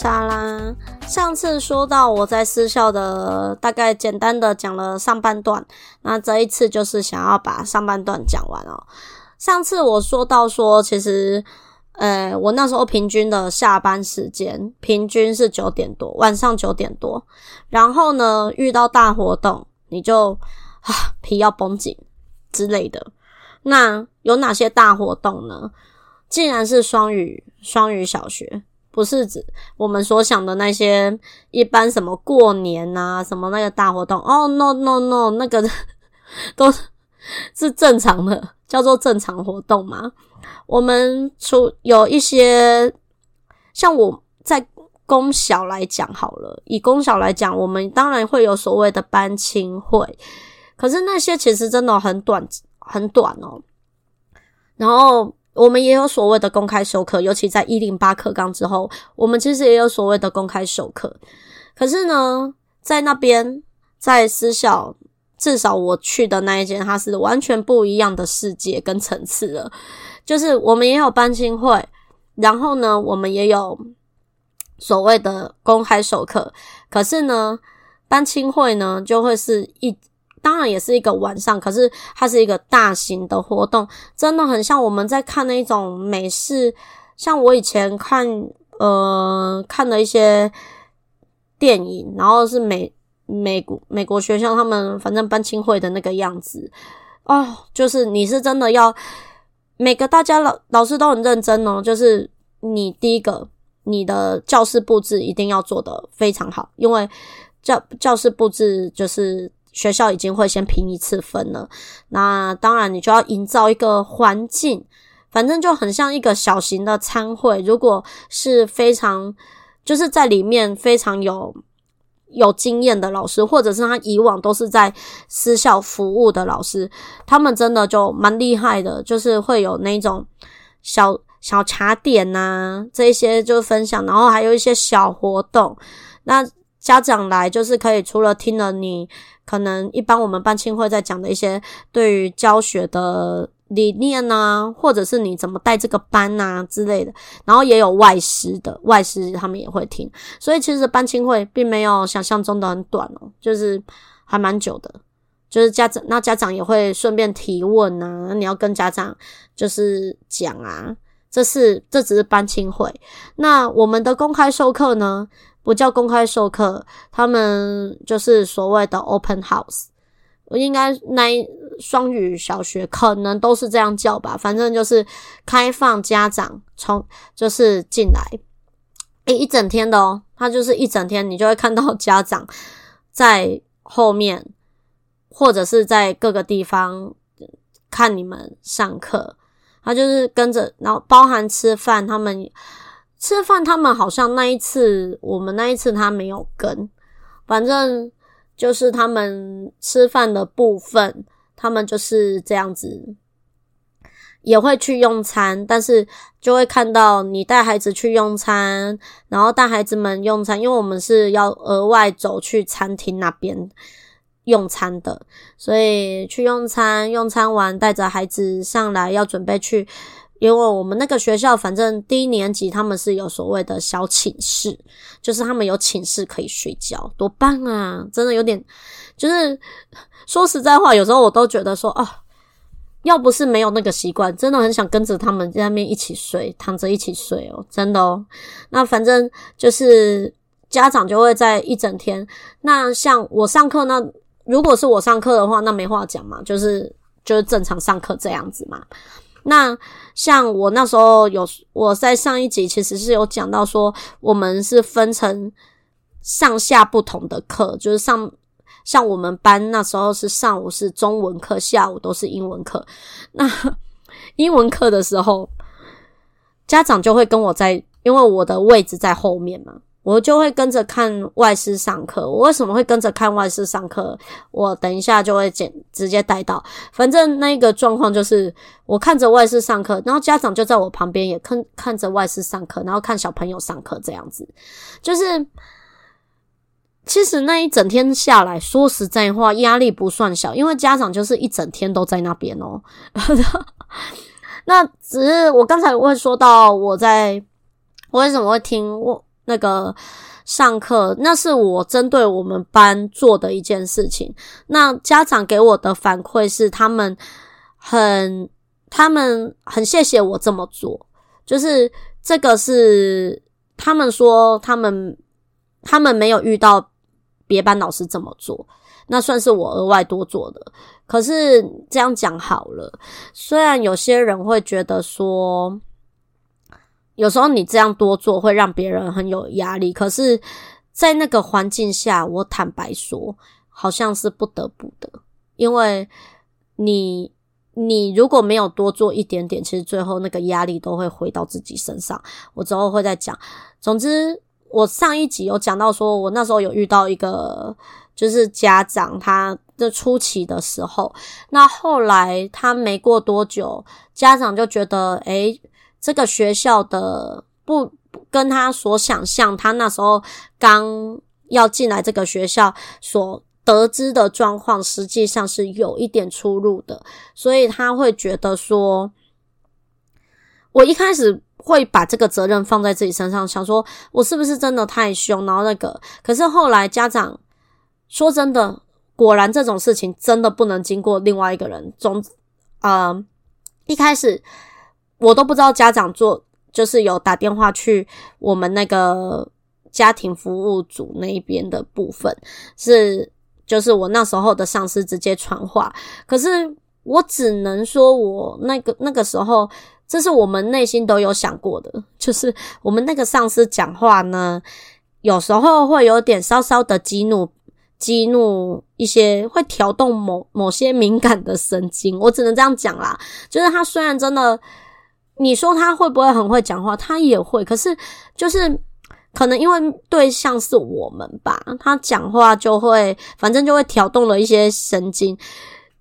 莎拉。上次说到我在私校的大概简单的讲了上半段，那这一次就是想要把上半段讲完哦。上次我说到说，其实，呃，我那时候平均的下班时间平均是九点多，晚上九点多。然后呢，遇到大活动，你就啊皮要绷紧之类的。那有哪些大活动呢？竟然是双语双语小学。不是指我们所想的那些一般什么过年啊，什么那个大活动哦，no no no，那个 都是正常的，叫做正常活动嘛。我们除有一些像我在公小来讲好了，以公小来讲，我们当然会有所谓的班亲会，可是那些其实真的很短，很短哦。然后。我们也有所谓的公开授课，尤其在一零八课纲之后，我们其实也有所谓的公开授课。可是呢，在那边，在私校，至少我去的那一间，它是完全不一样的世界跟层次了。就是我们也有班亲会，然后呢，我们也有所谓的公开授课。可是呢，班亲会呢，就会是一。当然也是一个晚上，可是它是一个大型的活动，真的很像我们在看那种美式，像我以前看呃看的一些电影，然后是美美国美国学校他们反正班亲会的那个样子哦，就是你是真的要每个大家老老师都很认真哦，就是你第一个你的教室布置一定要做得非常好，因为教教室布置就是。学校已经会先评一次分了，那当然你就要营造一个环境，反正就很像一个小型的餐会。如果是非常就是在里面非常有有经验的老师，或者是他以往都是在私校服务的老师，他们真的就蛮厉害的，就是会有那种小小茶点呐、啊，这些就分享，然后还有一些小活动。那家长来就是可以除了听了你。可能一般我们班亲会在讲的一些对于教学的理念啊，或者是你怎么带这个班啊之类的，然后也有外师的外师，他们也会听。所以其实班亲会并没有想象中的很短哦，就是还蛮久的。就是家长，那家长也会顺便提问啊，你要跟家长就是讲啊，这是这只是班亲会。那我们的公开授课呢？不叫公开授课，他们就是所谓的 open house。我应该那双语小学可能都是这样叫吧，反正就是开放家长从就是进来，诶，一整天的哦，他就是一整天，你就会看到家长在后面或者是在各个地方看你们上课，他就是跟着，然后包含吃饭，他们。吃饭，他们好像那一次，我们那一次他没有跟，反正就是他们吃饭的部分，他们就是这样子，也会去用餐，但是就会看到你带孩子去用餐，然后带孩子们用餐，因为我们是要额外走去餐厅那边用餐的，所以去用餐，用餐完带着孩子上来要准备去。因为我们那个学校，反正低年级他们是有所谓的小寝室，就是他们有寝室可以睡觉，多棒啊！真的有点，就是说实在话，有时候我都觉得说，哦，要不是没有那个习惯，真的很想跟着他们在那边一起睡，躺着一起睡哦，真的哦。那反正就是家长就会在一整天。那像我上课，那如果是我上课的话，那没话讲嘛，就是就是正常上课这样子嘛。那像我那时候有我在上一集其实是有讲到说，我们是分成上下不同的课，就是上像我们班那时候是上午是中文课，下午都是英文课。那 英文课的时候，家长就会跟我在，因为我的位置在后面嘛。我就会跟着看外师上课。我为什么会跟着看外师上课？我等一下就会简直接带到。反正那个状况就是，我看着外师上课，然后家长就在我旁边也看看着外师上课，然后看小朋友上课这样子。就是，其实那一整天下来，说实在话，压力不算小，因为家长就是一整天都在那边哦。那只是我刚才会说到，我在我为什么会听我。那个上课，那是我针对我们班做的一件事情。那家长给我的反馈是，他们很，他们很谢谢我这么做。就是这个是他们说，他们他们没有遇到别班老师这么做，那算是我额外多做的。可是这样讲好了，虽然有些人会觉得说。有时候你这样多做会让别人很有压力，可是，在那个环境下，我坦白说，好像是不得不的，因为你你如果没有多做一点点，其实最后那个压力都会回到自己身上。我之后会再讲。总之，我上一集有讲到说，我那时候有遇到一个就是家长，他的初期的时候，那后来他没过多久，家长就觉得，诶这个学校的不跟他所想象，他那时候刚要进来这个学校所得知的状况，实际上是有一点出入的，所以他会觉得说，我一开始会把这个责任放在自己身上，想说我是不是真的太凶，然后那个，可是后来家长说真的，果然这种事情真的不能经过另外一个人，总，呃，一开始。我都不知道家长做，就是有打电话去我们那个家庭服务组那一边的部分，是就是我那时候的上司直接传话。可是我只能说，我那个那个时候，这是我们内心都有想过的，就是我们那个上司讲话呢，有时候会有点稍稍的激怒，激怒一些会调动某某些敏感的神经。我只能这样讲啦，就是他虽然真的。你说他会不会很会讲话？他也会，可是就是可能因为对象是我们吧，他讲话就会，反正就会挑动了一些神经，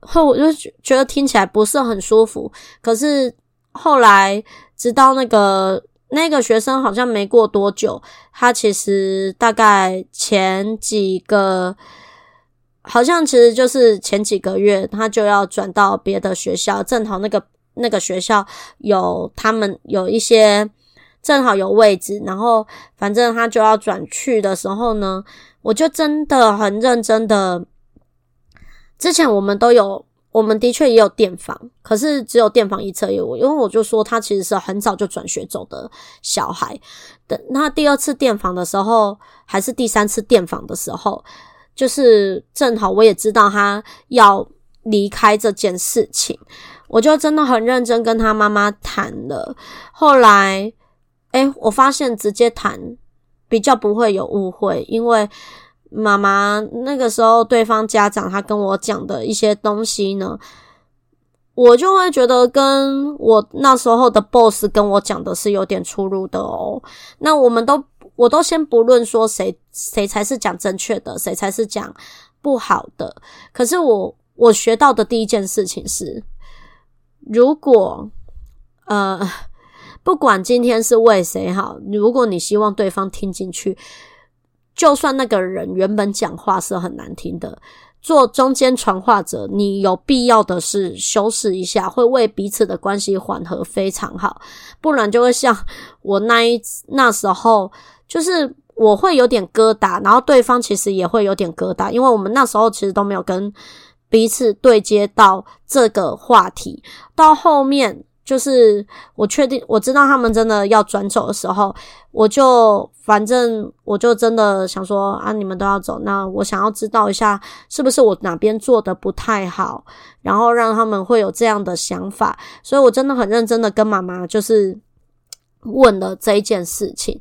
后我就觉得听起来不是很舒服。可是后来直到那个那个学生好像没过多久，他其实大概前几个，好像其实就是前几个月，他就要转到别的学校，正好那个。那个学校有他们有一些正好有位置，然后反正他就要转去的时候呢，我就真的很认真的。之前我们都有，我们的确也有电访，可是只有电访一侧有我，因为我就说他其实是很早就转学走的小孩。等那第二次电访的时候，还是第三次电访的时候，就是正好我也知道他要离开这件事情。我就真的很认真跟他妈妈谈了，后来，诶，我发现直接谈比较不会有误会，因为妈妈那个时候对方家长他跟我讲的一些东西呢，我就会觉得跟我那时候的 boss 跟我讲的是有点出入的哦。那我们都，我都先不论说谁谁才是讲正确的，谁才是讲不好的，可是我我学到的第一件事情是。如果，呃，不管今天是为谁好，如果你希望对方听进去，就算那个人原本讲话是很难听的，做中间传话者，你有必要的是修饰一下，会为彼此的关系缓和非常好，不然就会像我那一那时候，就是我会有点疙瘩，然后对方其实也会有点疙瘩，因为我们那时候其实都没有跟。彼此对接到这个话题，到后面就是我确定我知道他们真的要转走的时候，我就反正我就真的想说啊，你们都要走，那我想要知道一下是不是我哪边做的不太好，然后让他们会有这样的想法，所以我真的很认真的跟妈妈就是问了这一件事情。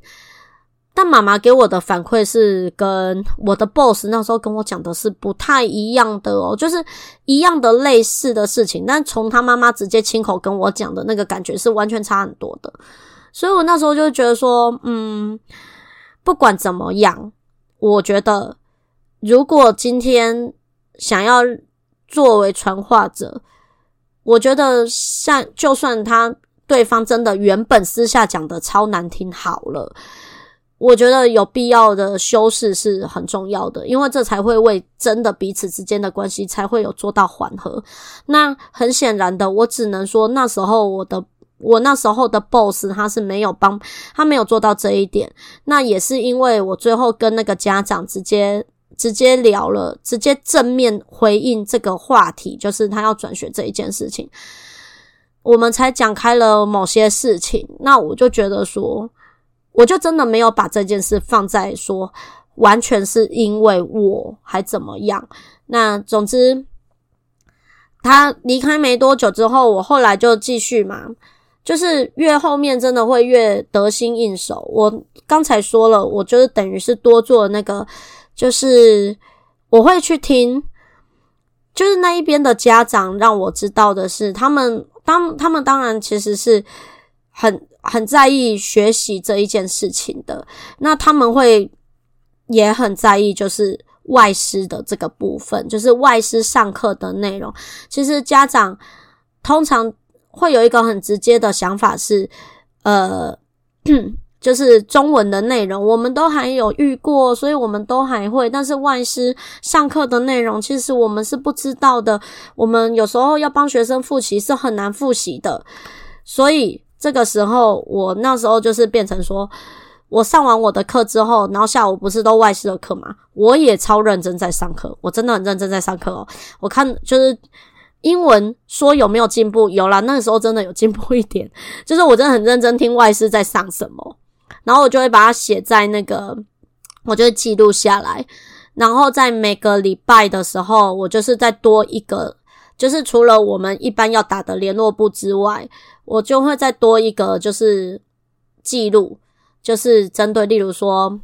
但妈妈给我的反馈是跟我的 boss 那时候跟我讲的是不太一样的哦，就是一样的类似的事情，但从他妈妈直接亲口跟我讲的那个感觉是完全差很多的。所以我那时候就觉得说，嗯，不管怎么样，我觉得如果今天想要作为传话者，我觉得像就算他对方真的原本私下讲的超难听好了。我觉得有必要的修饰是很重要的，因为这才会为真的彼此之间的关系才会有做到缓和。那很显然的，我只能说那时候我的我那时候的 boss 他是没有帮他没有做到这一点。那也是因为我最后跟那个家长直接直接聊了，直接正面回应这个话题，就是他要转学这一件事情，我们才讲开了某些事情。那我就觉得说。我就真的没有把这件事放在说，完全是因为我还怎么样。那总之，他离开没多久之后，我后来就继续嘛，就是越后面真的会越得心应手。我刚才说了，我就是等于是多做那个，就是我会去听，就是那一边的家长让我知道的是，他们当他们当然其实是很。很在意学习这一件事情的，那他们会也很在意，就是外师的这个部分，就是外师上课的内容。其实家长通常会有一个很直接的想法是，呃，就是中文的内容我们都还有遇过，所以我们都还会，但是外师上课的内容其实我们是不知道的。我们有时候要帮学生复习是很难复习的，所以。这个时候，我那时候就是变成说，我上完我的课之后，然后下午不是都外事的课嘛，我也超认真在上课，我真的很认真在上课哦。我看就是英文说有没有进步，有啦，那个时候真的有进步一点，就是我真的很认真听外事在上什么，然后我就会把它写在那个，我就会记录下来，然后在每个礼拜的时候，我就是再多一个。就是除了我们一般要打的联络簿之外，我就会再多一个，就是记录，就是针对例如说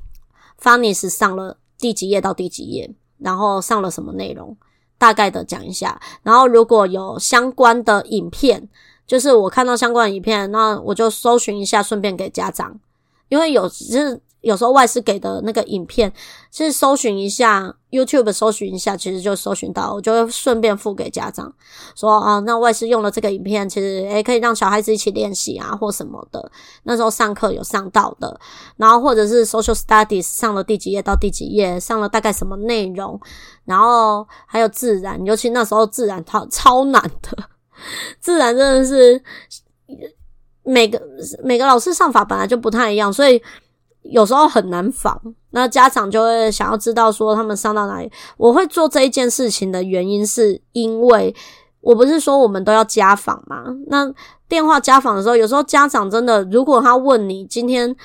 ，Funnies 上了第几页到第几页，然后上了什么内容，大概的讲一下。然后如果有相关的影片，就是我看到相关的影片，那我就搜寻一下，顺便给家长，因为有就是。有时候外师给的那个影片，其实搜寻一下 YouTube，搜寻一下，其实就搜寻到，我就会顺便附给家长说啊，那外师用了这个影片，其实诶可以让小孩子一起练习啊，或什么的。那时候上课有上到的，然后或者是 Social Studies 上了第几页到第几页，上了大概什么内容，然后还有自然，尤其那时候自然超超难的，自然真的是每个每个老师上法本来就不太一样，所以。有时候很难仿，那家长就会想要知道说他们上到哪里。我会做这一件事情的原因，是因为我不是说我们都要家访嘛？那电话家访的时候，有时候家长真的，如果他问你今天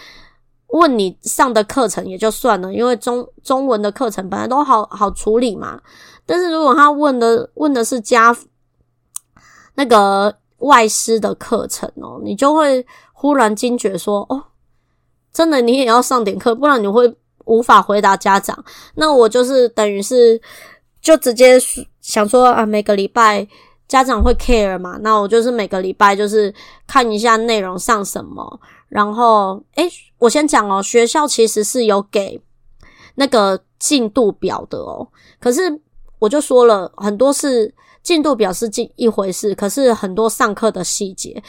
问你上的课程也就算了，因为中中文的课程本来都好好处理嘛。但是如果他问的问的是家那个外师的课程哦，你就会忽然惊觉说哦。真的，你也要上点课，不然你会无法回答家长。那我就是等于是就直接想说啊，每个礼拜家长会 care 嘛，那我就是每个礼拜就是看一下内容上什么。然后，诶，我先讲哦，学校其实是有给那个进度表的哦。可是我就说了很多是进度表是进一回事，可是很多上课的细节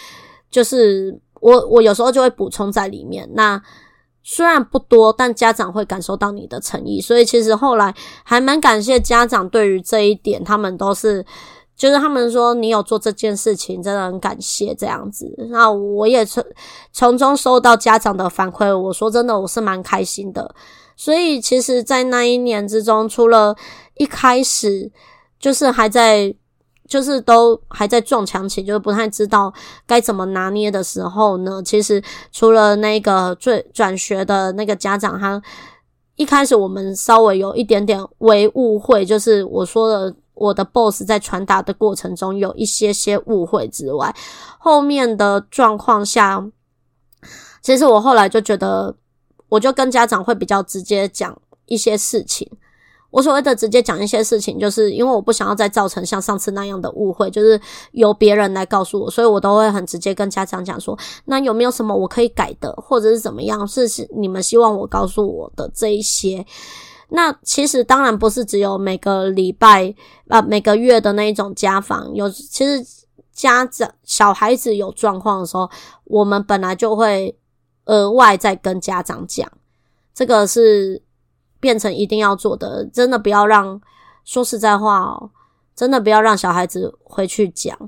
就是。我我有时候就会补充在里面，那虽然不多，但家长会感受到你的诚意，所以其实后来还蛮感谢家长对于这一点，他们都是就是他们说你有做这件事情，真的很感谢这样子。那我也从从中收到家长的反馈，我说真的，我是蛮开心的。所以其实，在那一年之中，除了一开始就是还在。就是都还在撞墙期，就是不太知道该怎么拿捏的时候呢。其实除了那个最转学的那个家长，他一开始我们稍微有一点点微误会，就是我说的我的 boss 在传达的过程中有一些些误会之外，后面的状况下，其实我后来就觉得我就跟家长会比较直接讲一些事情。我所谓的直接讲一些事情，就是因为我不想要再造成像上次那样的误会，就是由别人来告诉我，所以我都会很直接跟家长讲说，那有没有什么我可以改的，或者是怎么样，是是你们希望我告诉我的这一些。那其实当然不是只有每个礼拜啊，每个月的那一种家访，有其实家长小孩子有状况的时候，我们本来就会额外再跟家长讲，这个是。变成一定要做的，真的不要让，说实在话哦，真的不要让小孩子回去讲，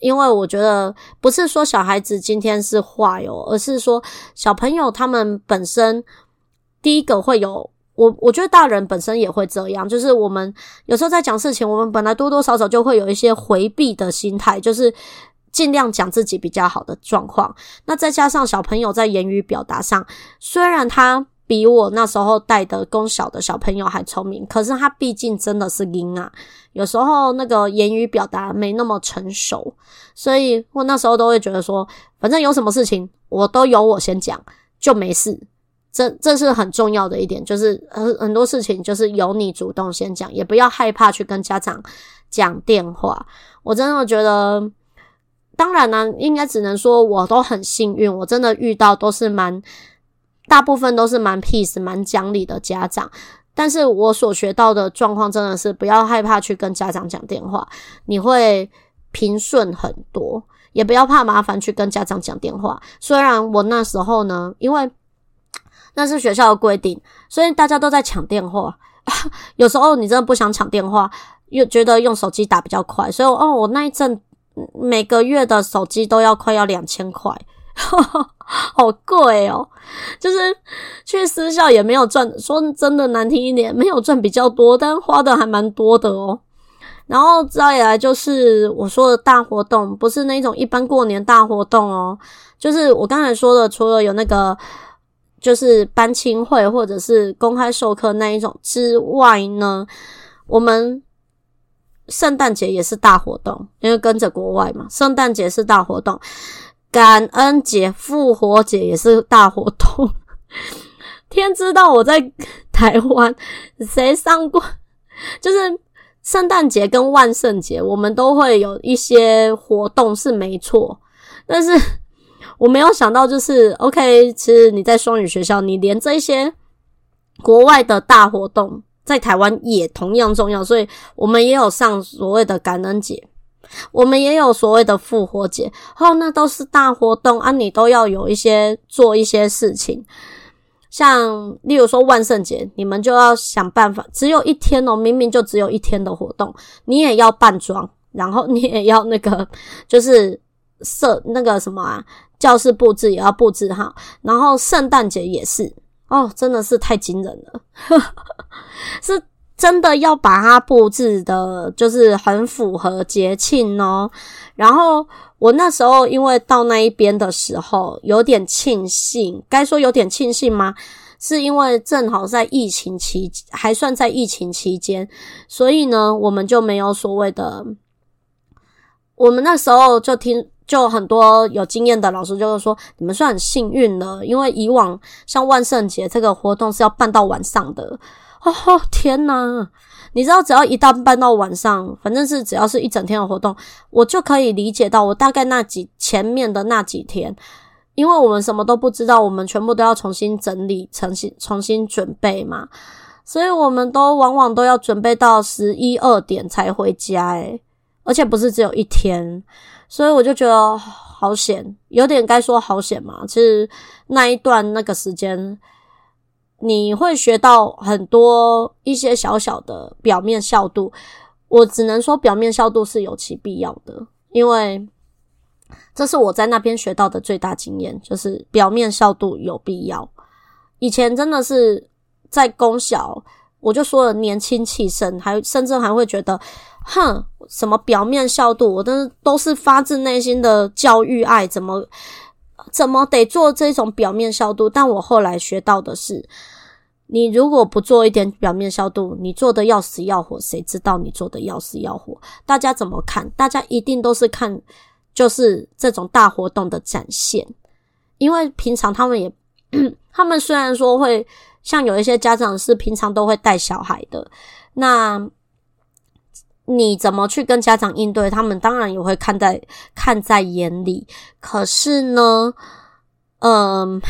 因为我觉得不是说小孩子今天是坏哦，而是说小朋友他们本身第一个会有，我我觉得大人本身也会这样，就是我们有时候在讲事情，我们本来多多少少就会有一些回避的心态，就是尽量讲自己比较好的状况，那再加上小朋友在言语表达上，虽然他。比我那时候带的公小的小朋友还聪明，可是他毕竟真的是婴啊，有时候那个言语表达没那么成熟，所以我那时候都会觉得说，反正有什么事情我都由我先讲就没事，这这是很重要的一点，就是很很多事情就是由你主动先讲，也不要害怕去跟家长讲电话。我真的觉得，当然呢，应该只能说我都很幸运，我真的遇到都是蛮。大部分都是蛮 peace、蛮讲理的家长，但是我所学到的状况真的是不要害怕去跟家长讲电话，你会平顺很多，也不要怕麻烦去跟家长讲电话。虽然我那时候呢，因为那是学校的规定，所以大家都在抢电话。有时候你真的不想抢电话，又觉得用手机打比较快，所以哦，我那一阵每个月的手机都要快要两千块。好贵哦，就是去私校也没有赚，说真的难听一点，没有赚比较多，但花的还蛮多的哦。然后再来就是我说的大活动，不是那种一般过年大活动哦，就是我刚才说的，除了有那个就是班亲会或者是公开授课那一种之外呢，我们圣诞节也是大活动，因为跟着国外嘛，圣诞节是大活动。感恩节、复活节也是大活动。天知道我在台湾谁上过，就是圣诞节跟万圣节，我们都会有一些活动是没错。但是我没有想到，就是 OK，其实你在双语学校，你连这些国外的大活动在台湾也同样重要，所以我们也有上所谓的感恩节。我们也有所谓的复活节，哦，那都是大活动啊，你都要有一些做一些事情，像例如说万圣节，你们就要想办法，只有一天哦，明明就只有一天的活动，你也要扮装，然后你也要那个就是设那个什么啊，教室布置也要布置好，然后圣诞节也是，哦，真的是太惊人了，是。真的要把它布置的，就是很符合节庆哦。然后我那时候因为到那一边的时候，有点庆幸，该说有点庆幸吗？是因为正好在疫情期，还算在疫情期间，所以呢，我们就没有所谓的。我们那时候就听，就很多有经验的老师就是说，你们算很幸运了，因为以往像万圣节这个活动是要办到晚上的。哦天呐，你知道，只要一旦办到晚上，反正是只要是一整天的活动，我就可以理解到，我大概那几前面的那几天，因为我们什么都不知道，我们全部都要重新整理、重新重新准备嘛，所以我们都往往都要准备到十一二点才回家，诶，而且不是只有一天，所以我就觉得好险，有点该说好险嘛，其实那一段那个时间。你会学到很多一些小小的表面效度，我只能说表面效度是有其必要的，因为这是我在那边学到的最大经验，就是表面效度有必要。以前真的是在公小，我就说了年轻气盛，还甚至还会觉得，哼，什么表面效度，我都都是发自内心的教育爱，怎么怎么得做这种表面效度？但我后来学到的是。你如果不做一点表面消毒，你做的要死要活，谁知道你做的要死要活？大家怎么看？大家一定都是看，就是这种大活动的展现，因为平常他们也 他们虽然说会像有一些家长是平常都会带小孩的，那你怎么去跟家长应对？他们当然也会看在看在眼里。可是呢，嗯，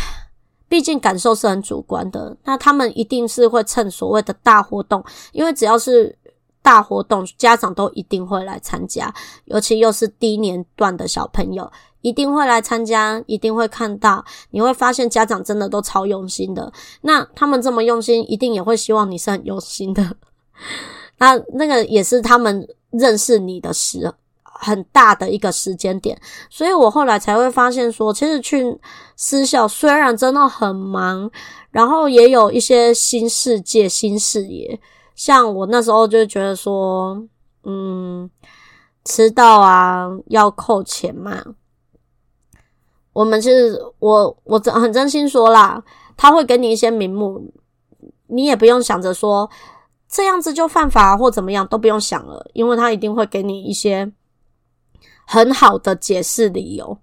毕竟感受是很主观的。那他们一定是会趁所谓的大活动，因为只要是大活动，家长都一定会来参加，尤其又是低年段的小朋友。一定会来参加，一定会看到，你会发现家长真的都超用心的。那他们这么用心，一定也会希望你是很用心的。那那个也是他们认识你的时很大的一个时间点。所以我后来才会发现说，其实去私校虽然真的很忙，然后也有一些新世界、新视野。像我那时候就觉得说，嗯，迟到啊要扣钱嘛。我们是我我真很真心说啦，他会给你一些名目，你也不用想着说这样子就犯法或怎么样，都不用想了，因为他一定会给你一些很好的解释理由，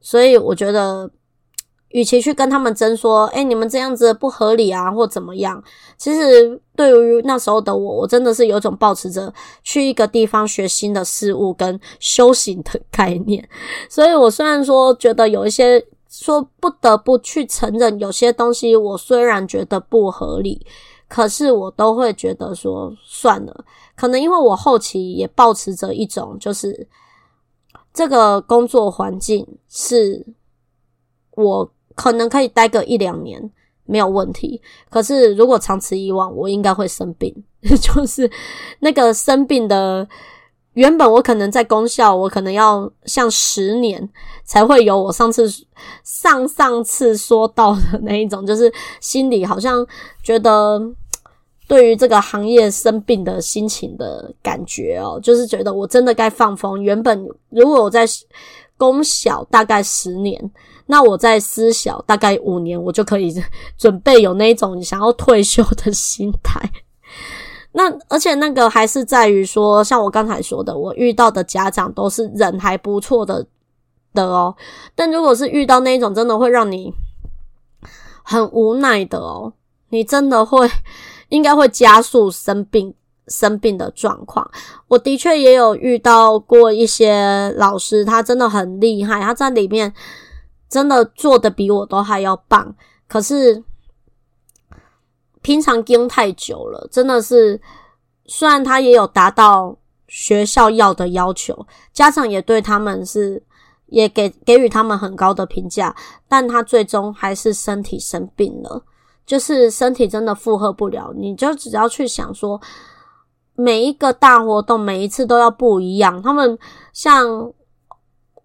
所以我觉得。与其去跟他们争说，哎，你们这样子不合理啊，或怎么样？其实对于那时候的我，我真的是有种抱持着去一个地方学新的事物跟修行的概念。所以我虽然说觉得有一些说不得不去承认有些东西，我虽然觉得不合理，可是我都会觉得说算了。可能因为我后期也抱持着一种，就是这个工作环境是我。可能可以待个一两年没有问题，可是如果长此以往，我应该会生病。就是那个生病的，原本我可能在公校，我可能要像十年才会有我上次上上次说到的那一种，就是心里好像觉得对于这个行业生病的心情的感觉哦，就是觉得我真的该放风。原本如果我在公小大概十年。那我在私小大概五年，我就可以准备有那种想要退休的心态。那而且那个还是在于说，像我刚才说的，我遇到的家长都是人还不错的的哦。但如果是遇到那种真的会让你很无奈的哦，你真的会应该会加速生病生病的状况。我的确也有遇到过一些老师，他真的很厉害，他在里面。真的做的比我都还要棒，可是平常盯太久了，真的是虽然他也有达到学校要的要求，家长也对他们是也给给予他们很高的评价，但他最终还是身体生病了，就是身体真的负荷不了。你就只要去想说，每一个大活动每一次都要不一样。他们像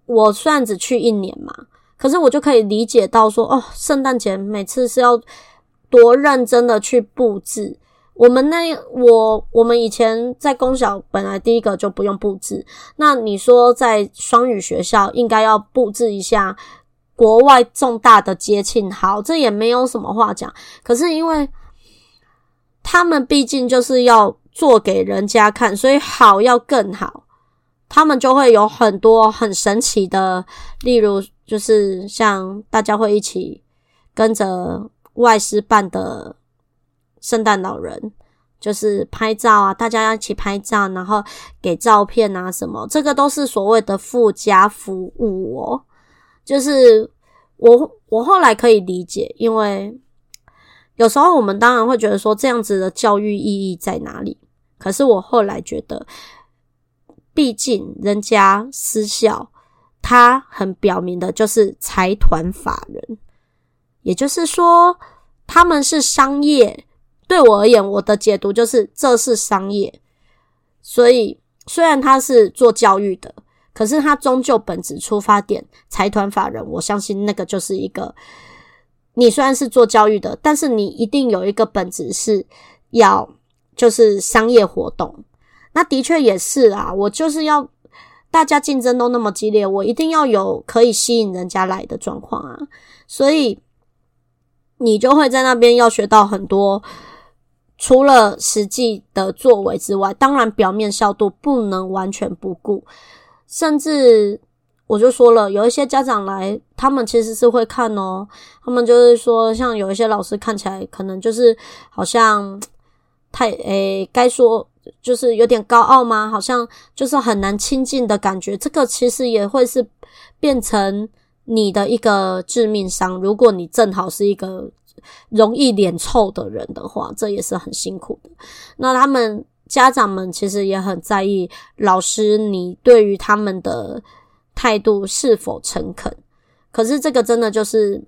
我虽然只去一年嘛。可是我就可以理解到说，哦，圣诞节每次是要多认真的去布置。我们那我我们以前在公小本来第一个就不用布置，那你说在双语学校应该要布置一下国外重大的节庆，好，这也没有什么话讲。可是因为他们毕竟就是要做给人家看，所以好要更好，他们就会有很多很神奇的，例如。就是像大家会一起跟着外师办的圣诞老人，就是拍照啊，大家一起拍照，然后给照片啊什么，这个都是所谓的附加服务哦。就是我我后来可以理解，因为有时候我们当然会觉得说这样子的教育意义在哪里？可是我后来觉得，毕竟人家私校。他很表明的就是财团法人，也就是说他们是商业。对我而言，我的解读就是这是商业。所以虽然他是做教育的，可是他终究本质出发点，财团法人，我相信那个就是一个。你虽然是做教育的，但是你一定有一个本质是要就是商业活动。那的确也是啊，我就是要。大家竞争都那么激烈，我一定要有可以吸引人家来的状况啊！所以你就会在那边要学到很多，除了实际的作为之外，当然表面效度不能完全不顾。甚至我就说了，有一些家长来，他们其实是会看哦。他们就是说，像有一些老师看起来可能就是好像太诶，该说就是有点高傲吗？好像就是很难亲近的感觉。这个其实也会是变成你的一个致命伤。如果你正好是一个容易脸臭的人的话，这也是很辛苦的。那他们家长们其实也很在意老师你对于他们的。态度是否诚恳？可是这个真的就是，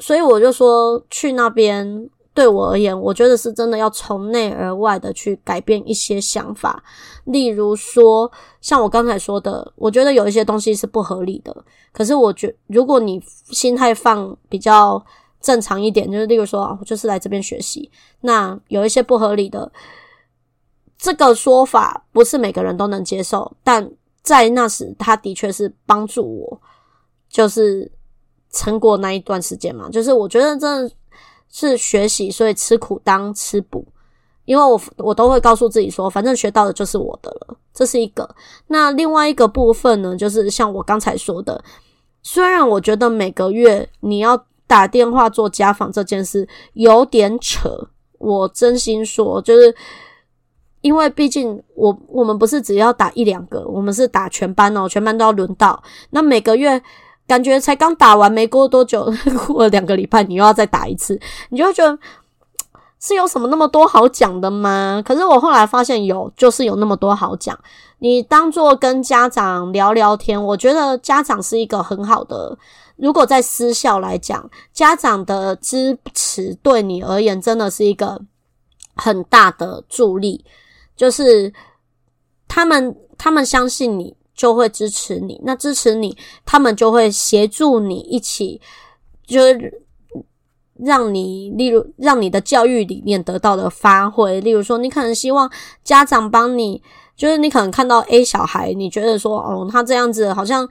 所以我就说去那边对我而言，我觉得是真的要从内而外的去改变一些想法。例如说，像我刚才说的，我觉得有一些东西是不合理的。可是我觉，如果你心态放比较正常一点，就是例如说，我就是来这边学习，那有一些不合理的这个说法，不是每个人都能接受，但。在那时，他的确是帮助我，就是撑过那一段时间嘛。就是我觉得真的是学习，所以吃苦当吃补，因为我我都会告诉自己说，反正学到的就是我的了。这是一个。那另外一个部分呢，就是像我刚才说的，虽然我觉得每个月你要打电话做家访这件事有点扯，我真心说，就是。因为毕竟我我们不是只要打一两个，我们是打全班哦，全班都要轮到。那每个月感觉才刚打完没过多久，过了两个礼拜，你又要再打一次，你就会觉得是有什么那么多好讲的吗？可是我后来发现有，就是有那么多好讲。你当做跟家长聊聊天，我觉得家长是一个很好的。如果在私校来讲，家长的支持对你而言真的是一个很大的助力。就是他们，他们相信你，就会支持你。那支持你，他们就会协助你一起，就是让你，例如让你的教育理念得到的发挥。例如说，你可能希望家长帮你，就是你可能看到 A 小孩，你觉得说，哦，他这样子好像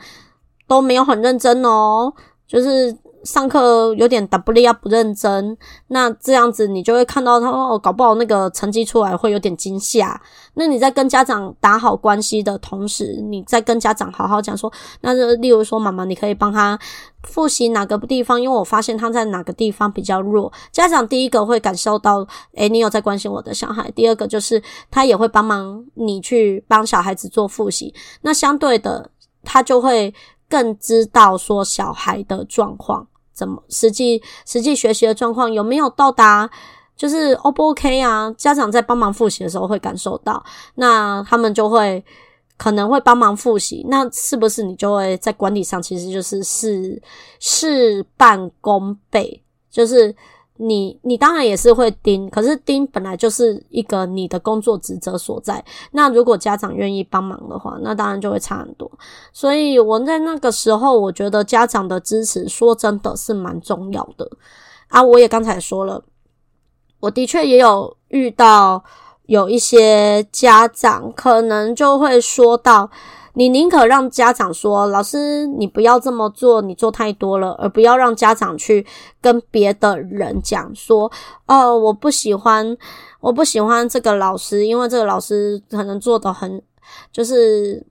都没有很认真哦，就是。上课有点 W 啊，不认真，那这样子你就会看到他哦，搞不好那个成绩出来会有点惊吓。那你在跟家长打好关系的同时，你再跟家长好好讲说，那就例如说，妈妈，你可以帮他复习哪个地方，因为我发现他在哪个地方比较弱。家长第一个会感受到，诶，你有在关心我的小孩。第二个就是他也会帮忙你去帮小孩子做复习。那相对的，他就会更知道说小孩的状况。怎么实际实际学习的状况有没有到达？就是 O 不 OK 啊？家长在帮忙复习的时候会感受到，那他们就会可能会帮忙复习，那是不是你就会在管理上其实就是事事半功倍？就是。你你当然也是会盯，可是盯本来就是一个你的工作职责所在。那如果家长愿意帮忙的话，那当然就会差很多。所以我在那个时候，我觉得家长的支持，说真的是蛮重要的啊。我也刚才说了，我的确也有遇到有一些家长，可能就会说到。你宁可让家长说：“老师，你不要这么做，你做太多了。”而不要让家长去跟别的人讲说：“哦，我不喜欢，我不喜欢这个老师，因为这个老师可能做得很……就是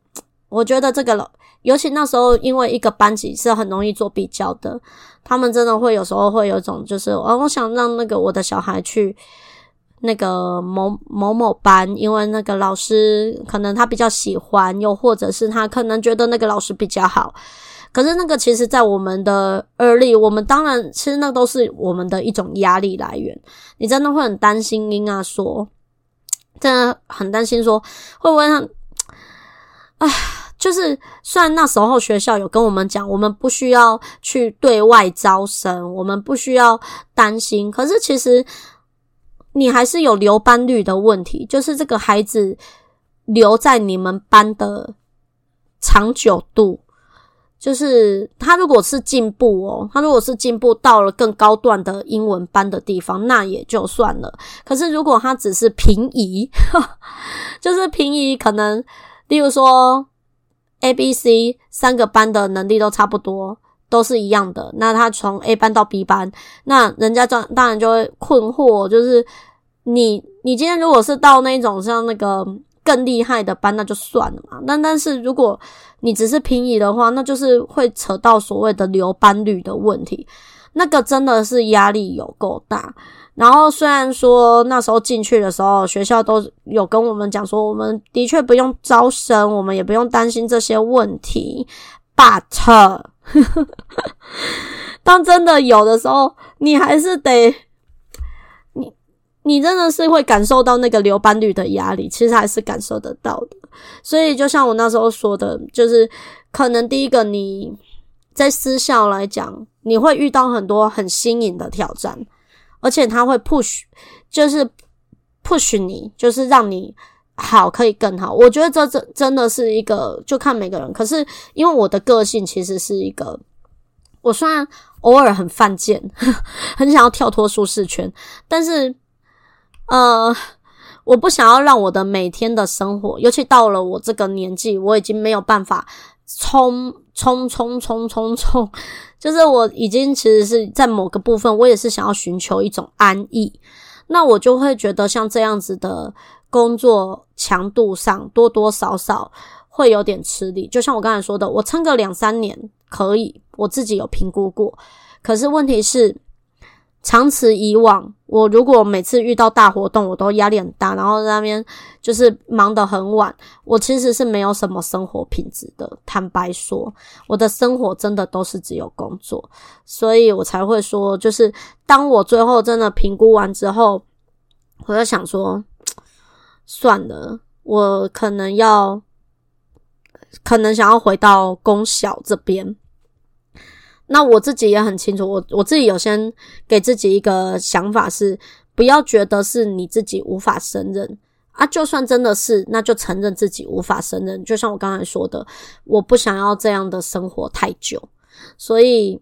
我觉得这个老，尤其那时候，因为一个班级是很容易做比较的，他们真的会有时候会有一种就是，哦，我想让那个我的小孩去。”那个某某某班，因为那个老师可能他比较喜欢，又或者是他可能觉得那个老师比较好。可是那个其实，在我们的耳里，我们当然其实那都是我们的一种压力来源。你真的会很担心，英啊说，真的很担心说，会不会让，唉，就是虽然那时候学校有跟我们讲，我们不需要去对外招生，我们不需要担心，可是其实。你还是有留班率的问题，就是这个孩子留在你们班的长久度，就是他如果是进步哦，他如果是进步到了更高段的英文班的地方，那也就算了。可是如果他只是平移，就是平移，可能例如说 A、B、C 三个班的能力都差不多。都是一样的，那他从 A 班到 B 班，那人家当然就会困惑，就是你你今天如果是到那种像那个更厉害的班，那就算了嘛。那但是如果你只是平移的话，那就是会扯到所谓的留班率的问题，那个真的是压力有够大。然后虽然说那时候进去的时候，学校都有跟我们讲说，我们的确不用招生，我们也不用担心这些问题，but 当真的有的时候，你还是得，你你真的是会感受到那个留班率的压力，其实还是感受得到的。所以就像我那时候说的，就是可能第一个你在私校来讲，你会遇到很多很新颖的挑战，而且他会 push，就是 push 你，就是让你好可以更好。我觉得这这真的是一个，就看每个人。可是因为我的个性其实是一个。我虽然偶尔很犯贱，很想要跳脱舒适圈，但是，呃，我不想要让我的每天的生活，尤其到了我这个年纪，我已经没有办法冲冲冲冲冲冲，就是我已经其实是在某个部分，我也是想要寻求一种安逸，那我就会觉得像这样子的工作强度上，多多少少会有点吃力。就像我刚才说的，我撑个两三年。可以，我自己有评估过。可是问题是，长此以往，我如果每次遇到大活动，我都压力很大，然后那边就是忙得很晚，我其实是没有什么生活品质的。坦白说，我的生活真的都是只有工作，所以我才会说，就是当我最后真的评估完之后，我就想说，算了，我可能要。可能想要回到公小这边，那我自己也很清楚，我我自己有先给自己一个想法是，不要觉得是你自己无法胜任啊，就算真的是，那就承认自己无法胜任。就像我刚才说的，我不想要这样的生活太久，所以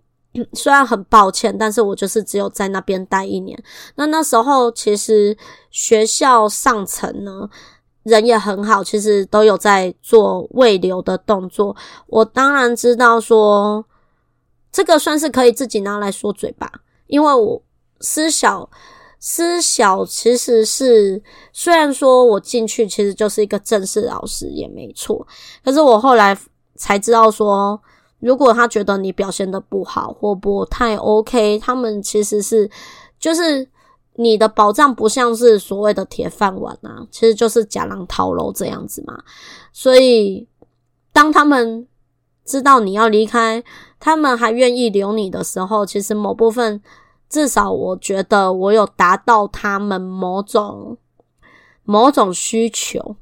虽然很抱歉，但是我就是只有在那边待一年。那那时候其实学校上层呢。人也很好，其实都有在做慰留的动作。我当然知道说，这个算是可以自己拿来说嘴巴，因为我私小私小其实是虽然说我进去其实就是一个正式老师也没错，可是我后来才知道说，如果他觉得你表现的不好或不太 OK，他们其实是就是。你的保障不像是所谓的铁饭碗啊，其实就是假狼头楼这样子嘛。所以，当他们知道你要离开，他们还愿意留你的时候，其实某部分，至少我觉得我有达到他们某种某种需求。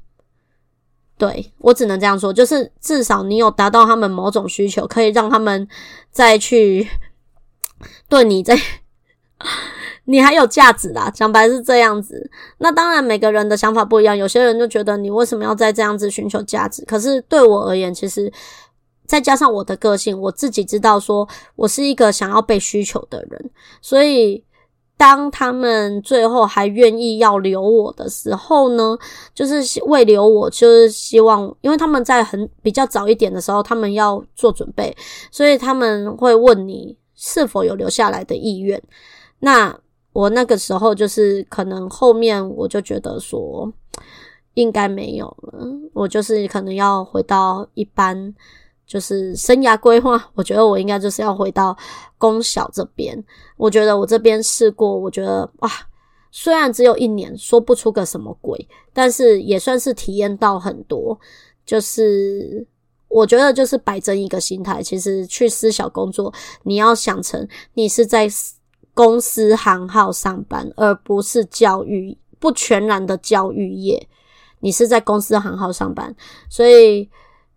对，我只能这样说，就是至少你有达到他们某种需求，可以让他们再去对你再。你还有价值啦，讲白是这样子。那当然，每个人的想法不一样。有些人就觉得你为什么要再这样子寻求价值？可是对我而言，其实再加上我的个性，我自己知道说我是一个想要被需求的人。所以，当他们最后还愿意要留我的时候呢，就是为留我，就是希望，因为他们在很比较早一点的时候，他们要做准备，所以他们会问你是否有留下来的意愿。那我那个时候就是可能后面我就觉得说应该没有了，我就是可能要回到一般就是生涯规划，我觉得我应该就是要回到公小这边。我觉得我这边试过，我觉得哇，虽然只有一年，说不出个什么鬼，但是也算是体验到很多。就是我觉得就是摆正一个心态，其实去私小工作，你要想成你是在。公司行号上班，而不是教育，不全然的教育业。你是在公司行号上班，所以，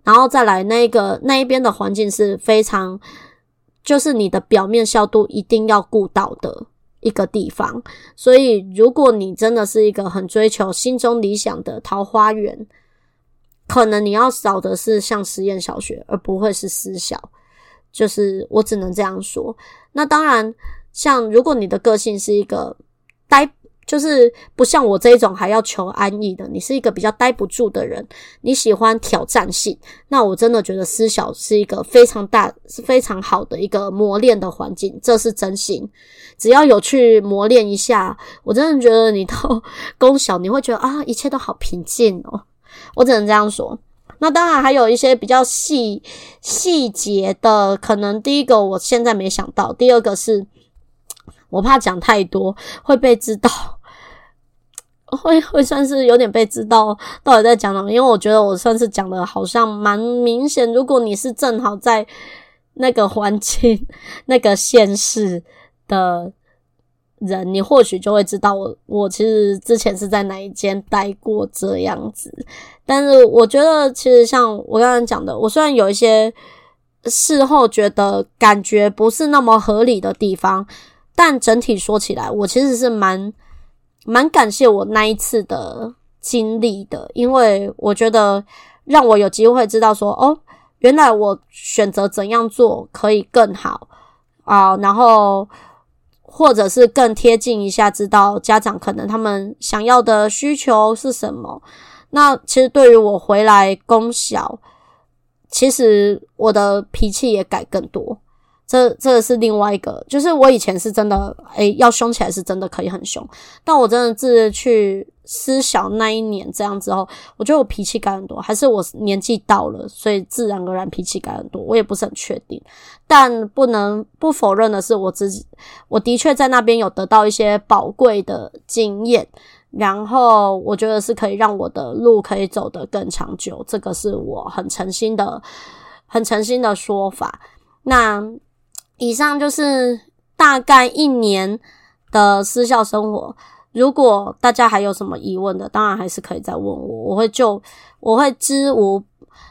然后再来那个那一边的环境是非常，就是你的表面效度一定要顾到的一个地方。所以，如果你真的是一个很追求心中理想的桃花源，可能你要找的是像实验小学，而不会是私校。就是我只能这样说。那当然。像如果你的个性是一个呆，就是不像我这一种还要求安逸的，你是一个比较待不住的人，你喜欢挑战性，那我真的觉得私小是一个非常大、是非常好的一个磨练的环境，这是真心。只要有去磨练一下，我真的觉得你到公小你会觉得啊，一切都好平静哦。我只能这样说。那当然还有一些比较细细节的，可能第一个我现在没想到，第二个是我怕讲太多会被知道，会会算是有点被知道到底在讲什么，因为我觉得我算是讲的好像蛮明显。如果你是正好在那个环境、那个县市的。人，你或许就会知道我，我其实之前是在哪一间待过这样子。但是我觉得，其实像我刚刚讲的，我虽然有一些事后觉得感觉不是那么合理的地方，但整体说起来，我其实是蛮蛮感谢我那一次的经历的，因为我觉得让我有机会知道说，哦，原来我选择怎样做可以更好啊，然后。或者是更贴近一下，知道家长可能他们想要的需求是什么。那其实对于我回来公小，其实我的脾气也改更多。这这是另外一个，就是我以前是真的，诶，要凶起来是真的可以很凶，但我真的是去思想那一年这样之后，我觉得我脾气改很多，还是我年纪到了，所以自然而然脾气改很多，我也不是很确定。但不能不否认的是，我自己我的确在那边有得到一些宝贵的经验，然后我觉得是可以让我的路可以走得更长久，这个是我很诚心的、很诚心的说法。那。以上就是大概一年的私校生活。如果大家还有什么疑问的，当然还是可以再问我，我会就我会知无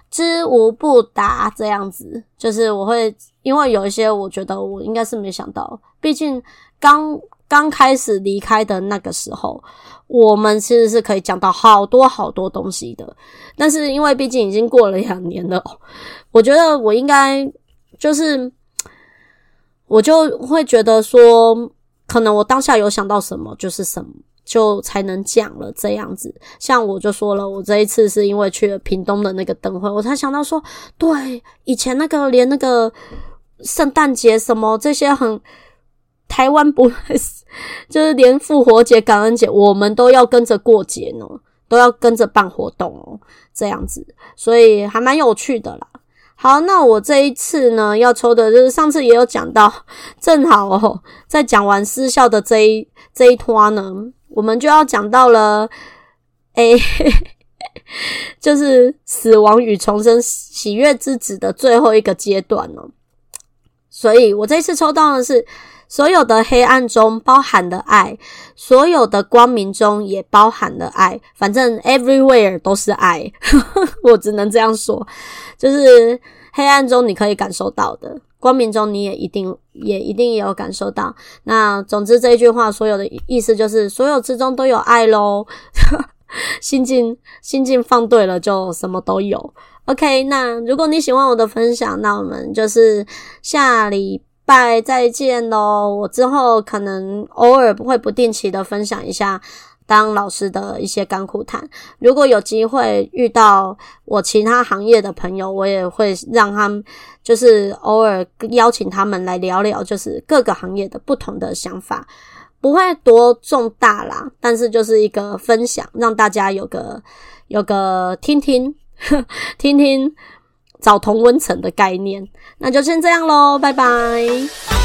知无不答这样子。就是我会因为有一些我觉得我应该是没想到，毕竟刚刚开始离开的那个时候，我们其实是可以讲到好多好多东西的。但是因为毕竟已经过了两年了，我觉得我应该就是。我就会觉得说，可能我当下有想到什么就是什么，就才能讲了这样子。像我就说了，我这一次是因为去了屏东的那个灯会，我才想到说，对，以前那个连那个圣诞节什么这些很台湾不会，就是连复活节、感恩节，我们都要跟着过节呢，都要跟着办活动哦，这样子，所以还蛮有趣的啦。好，那我这一次呢，要抽的就是上次也有讲到，正好哦，在讲完失效的这一这一拖呢，我们就要讲到了，诶、就是死亡与重生、喜悦之子的最后一个阶段了。所以我这次抽到的是，所有的黑暗中包含的爱，所有的光明中也包含了爱，反正 everywhere 都是爱，我只能这样说。就是黑暗中你可以感受到的，光明中你也一定也一定也有感受到。那总之这一句话所有的意思就是，所有之中都有爱喽。心境心境放对了，就什么都有。OK，那如果你喜欢我的分享，那我们就是下礼拜再见喽。我之后可能偶尔会不定期的分享一下。当老师的一些甘苦谈，如果有机会遇到我其他行业的朋友，我也会让他们就是偶尔邀请他们来聊聊，就是各个行业的不同的想法，不会多重大啦，但是就是一个分享，让大家有个有个听听 听听找同温层的概念，那就先这样喽，拜拜。